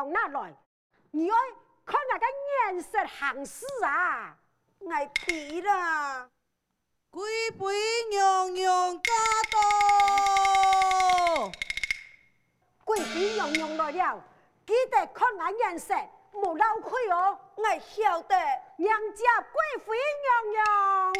娘娘那来，你要看那个颜色行事啊！爱知啦，贵妃娘娘驾到，贵妃娘娘来了，记得看那颜色。莫漏气哦，我晓得，娘家贵妃娘娘。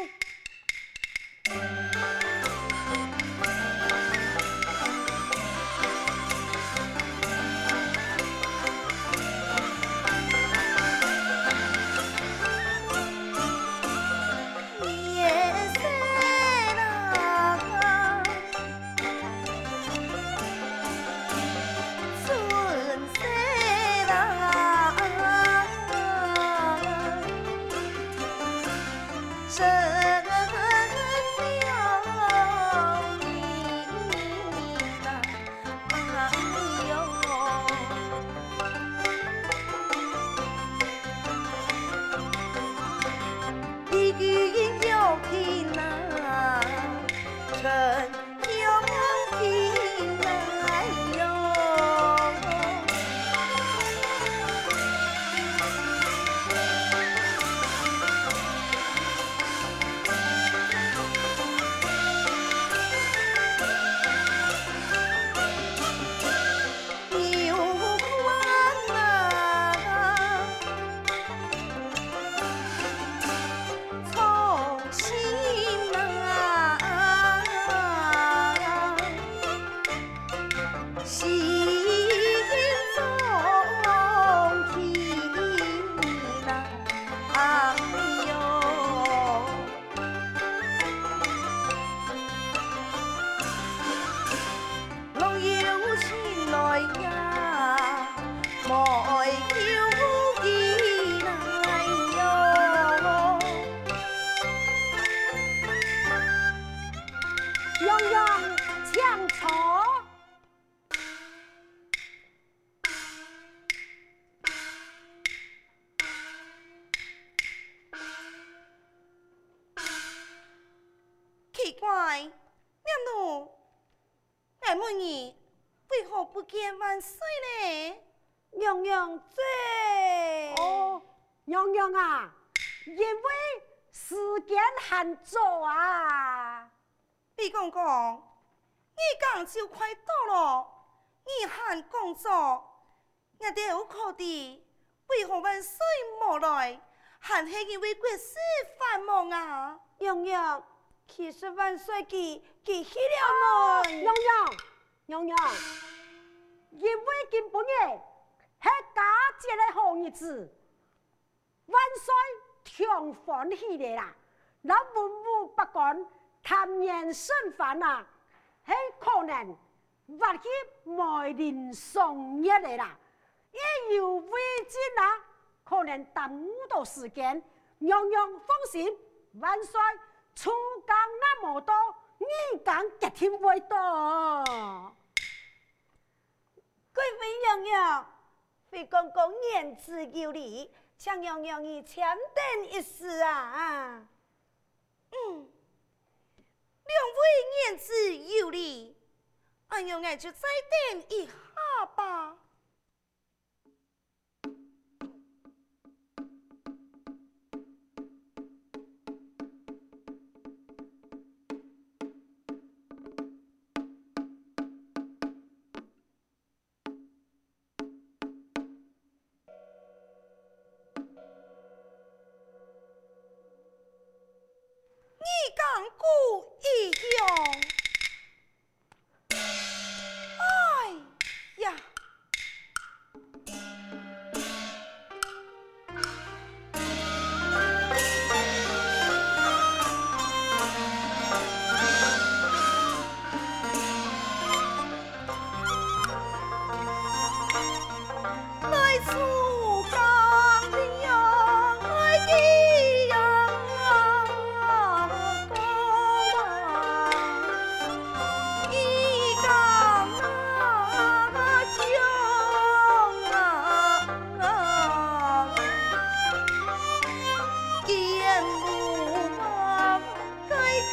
真不见万岁呢，娘娘在。哦，娘娘啊，因为时间还早啊。李公公，你讲就快到了，你还工作，也得有可的。为何万岁没来？还是因为国事繁忙啊？娘娘，其实万岁给给去了门。娘娘，娘娘。因为今半夜是佳节的好日子，万岁挺欢喜的啦！那文武百官谈宴甚欢啊，很可能或许梅林送月的啦，也有未尽啊，可能耽误到时间。娘娘放心，万岁出宫那么多，你敢决定未到？贵妃娘娘，非公公言之有理，请娘娘你签等一时啊！嗯，两位言之有理，哎呦，我就再等一下吧。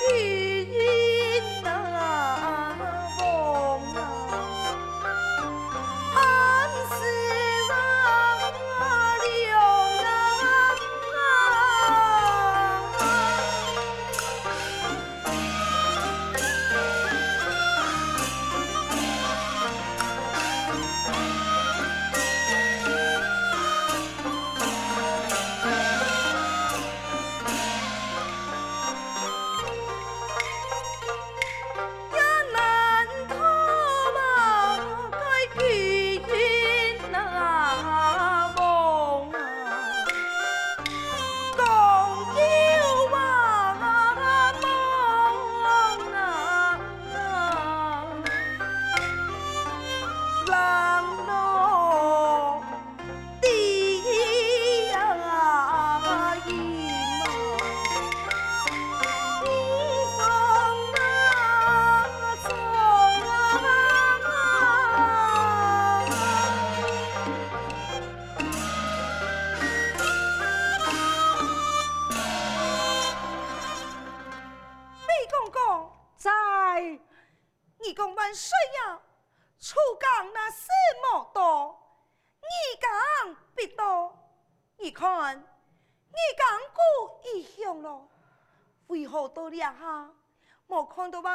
see.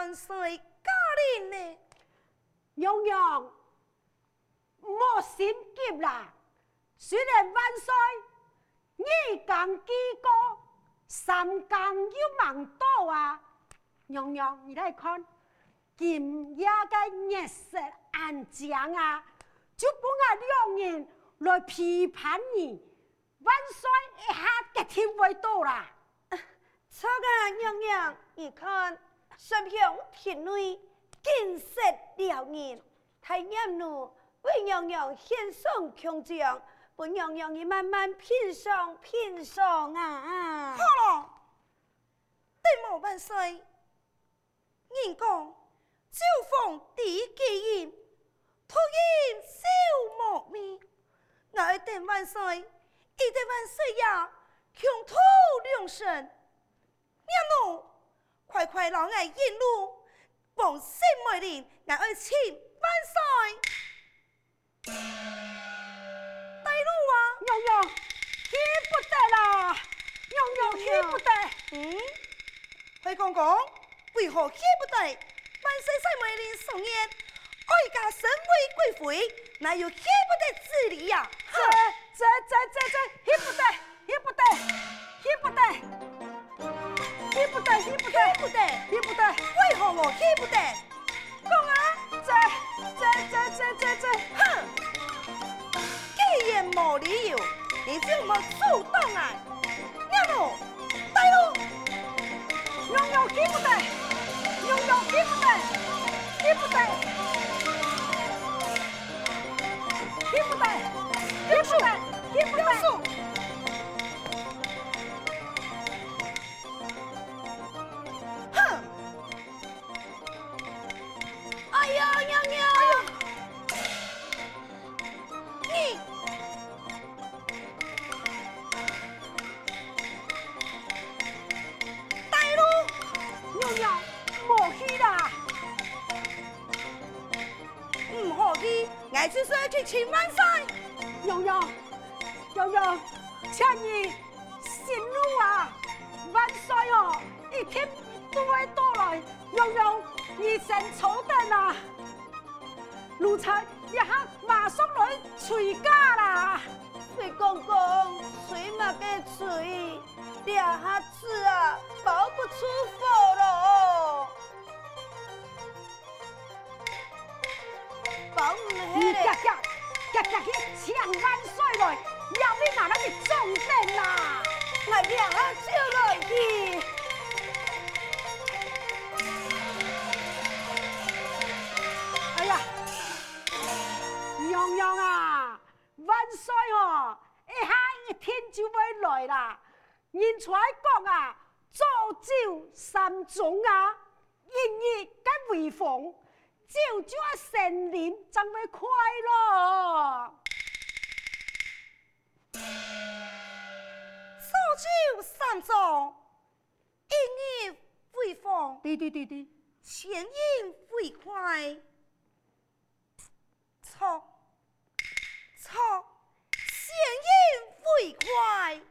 万岁驾临呢？娘娘，莫心急啦，虽然万岁二更几个，三更又忙到啊。娘娘，你来看，今夜个夜色暗将啊，就不俺两人来批判你。万岁一下决定会到啦！错啊，娘娘，你看，身向庭内，景色撩人，太艳了。为娘娘献上琼浆，不娘娘你慢慢品尝品尝啊！好了，对莫万岁，人讲酒逢知己饮，独饮笑莫眠，我等万岁。一代万岁呀，穷途良辰，娘奴，快快让我引路，奉圣美令，我爱请万岁。带路啊，娘娘，去不得啦，娘娘去不得。嗯，回公公，为何去不得？万岁圣美令送言，哀家身为贵妃，哪有去不得之理呀？这、这、这、这、这，去不得，去不得，去不得，去不得，去不得，去不得，去不得，为何我去不得？公啊，这、这、这、这、这、这，哼！既然没理由，你就莫主动来。娘奴，带路。娘娘去不得，娘娘去不得，去不得，去不得。别树，别树。娘，请你息怒啊！万岁哦，一天不会到来。悠悠，你先坐等啊！奴才一下马上来催家啦！崔公公，催嘛个催，两下子啊，保不出府了。保唔起嘞。夹夹去抢万岁来，要你拿那个重灯啦！我两下就来去。哎呀，娘娘啊，万岁哦！一下一天就会来啦。人才讲啊，早就三种啊，一日跟威风。就叫神灵怎么快乐？早就三种，一日为风，对对对对，千日为快，错错，千日为快。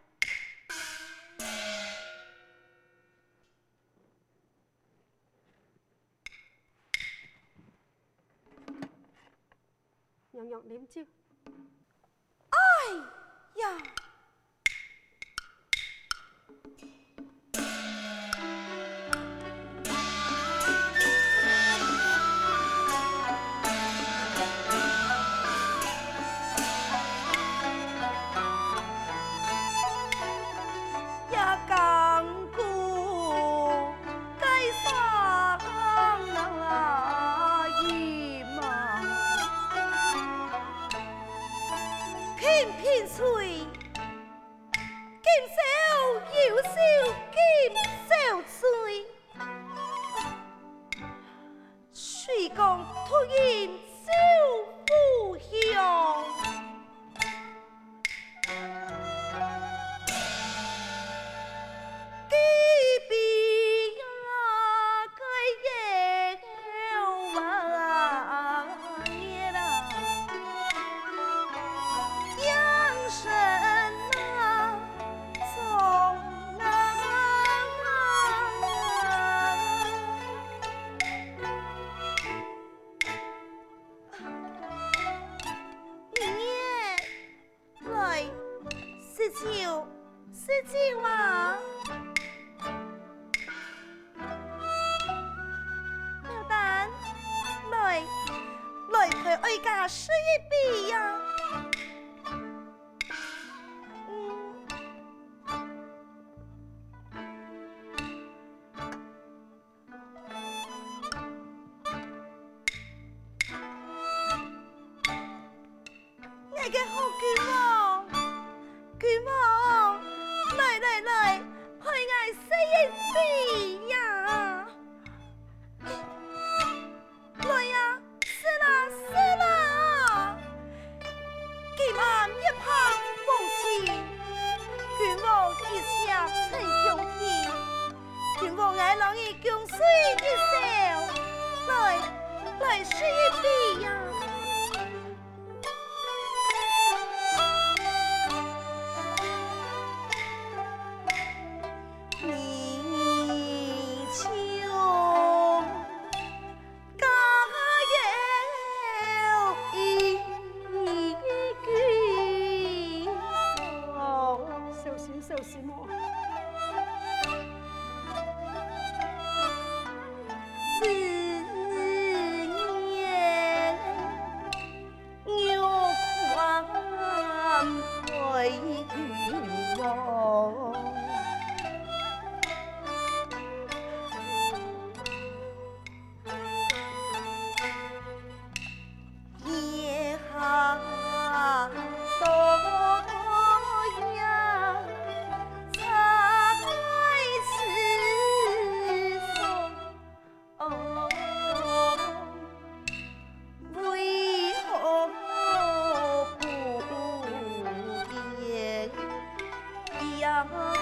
娘娘啉酒。哎呀！来个好军帽，军帽，来来来，快来试一试呀！来呀，试啦，试啦！军帽一抛，风起；军帽一扯，震雄起；军俺容易，刚水一身，来来试一试呀！ 사랑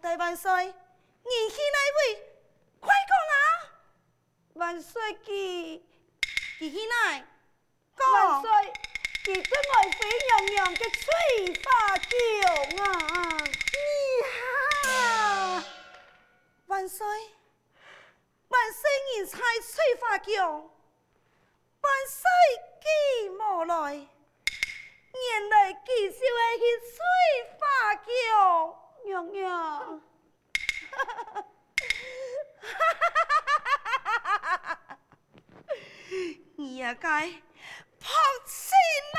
万岁！你去哪位？快讲啊！万岁记，你去哪？万岁，记得爱妃娘娘的翠花轿啊！呀！万岁！万岁！你猜翠花轿？万岁！记莫来，原来记就系去翠花轿，娘娘。你也该抛弃了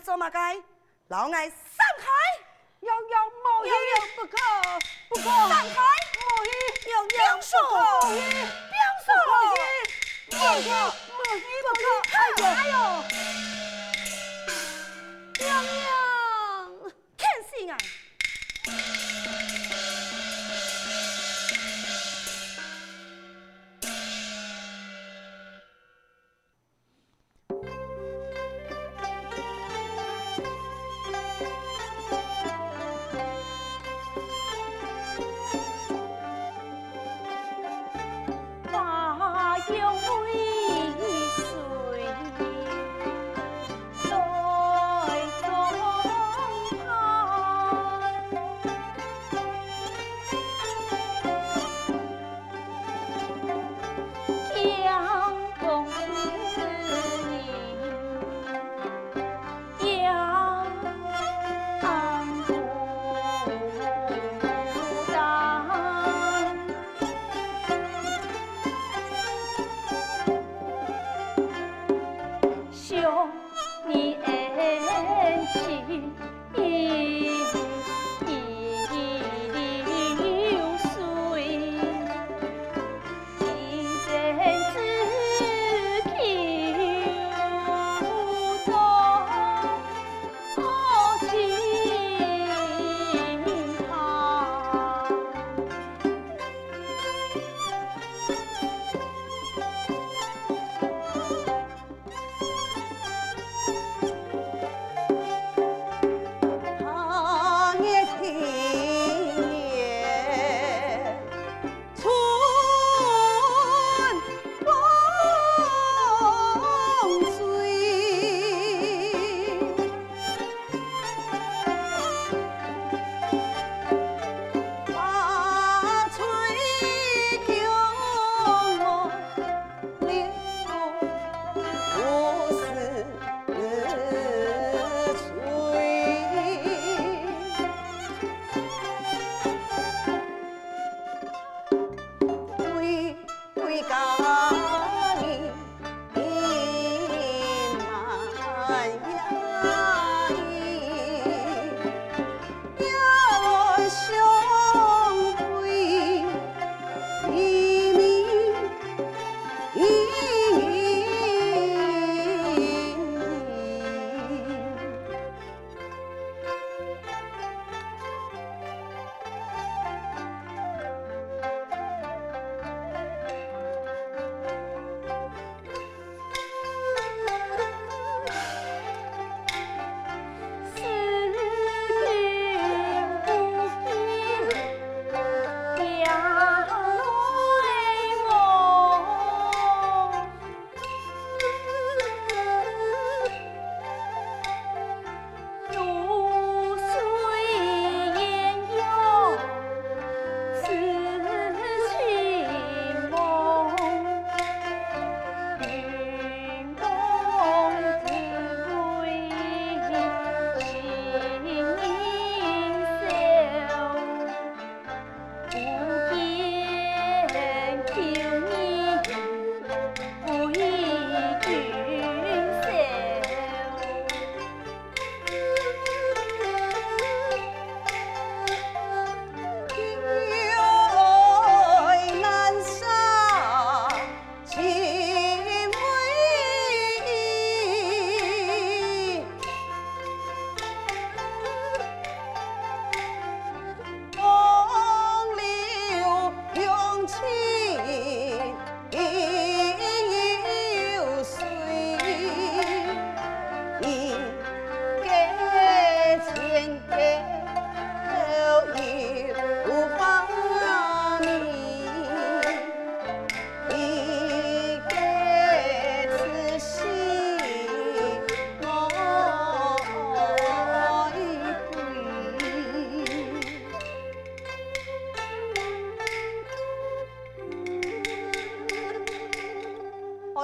做嘛该？老爱散开！娘娘莫去！娘娘不可，不可！散开！莫去！娘娘不可！不可！莫去！莫去！不可！哎呦哎呦！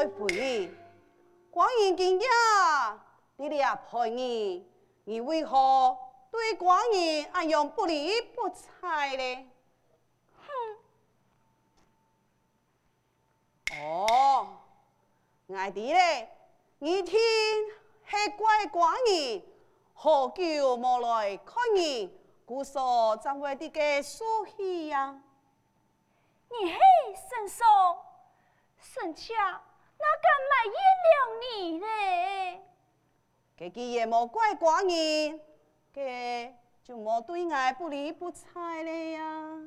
来回，寡人惊讶，你俩陪你，你为何对寡人那样不理不睬呢？哼！哦，爱弟嘞，你听，系怪寡人，好久没来看你，姑嫂怎会的个输气呀？你嘿，婶嫂，婶家哪敢买原谅你呢？这个也莫怪寡人，这就莫对爱不理不睬了呀。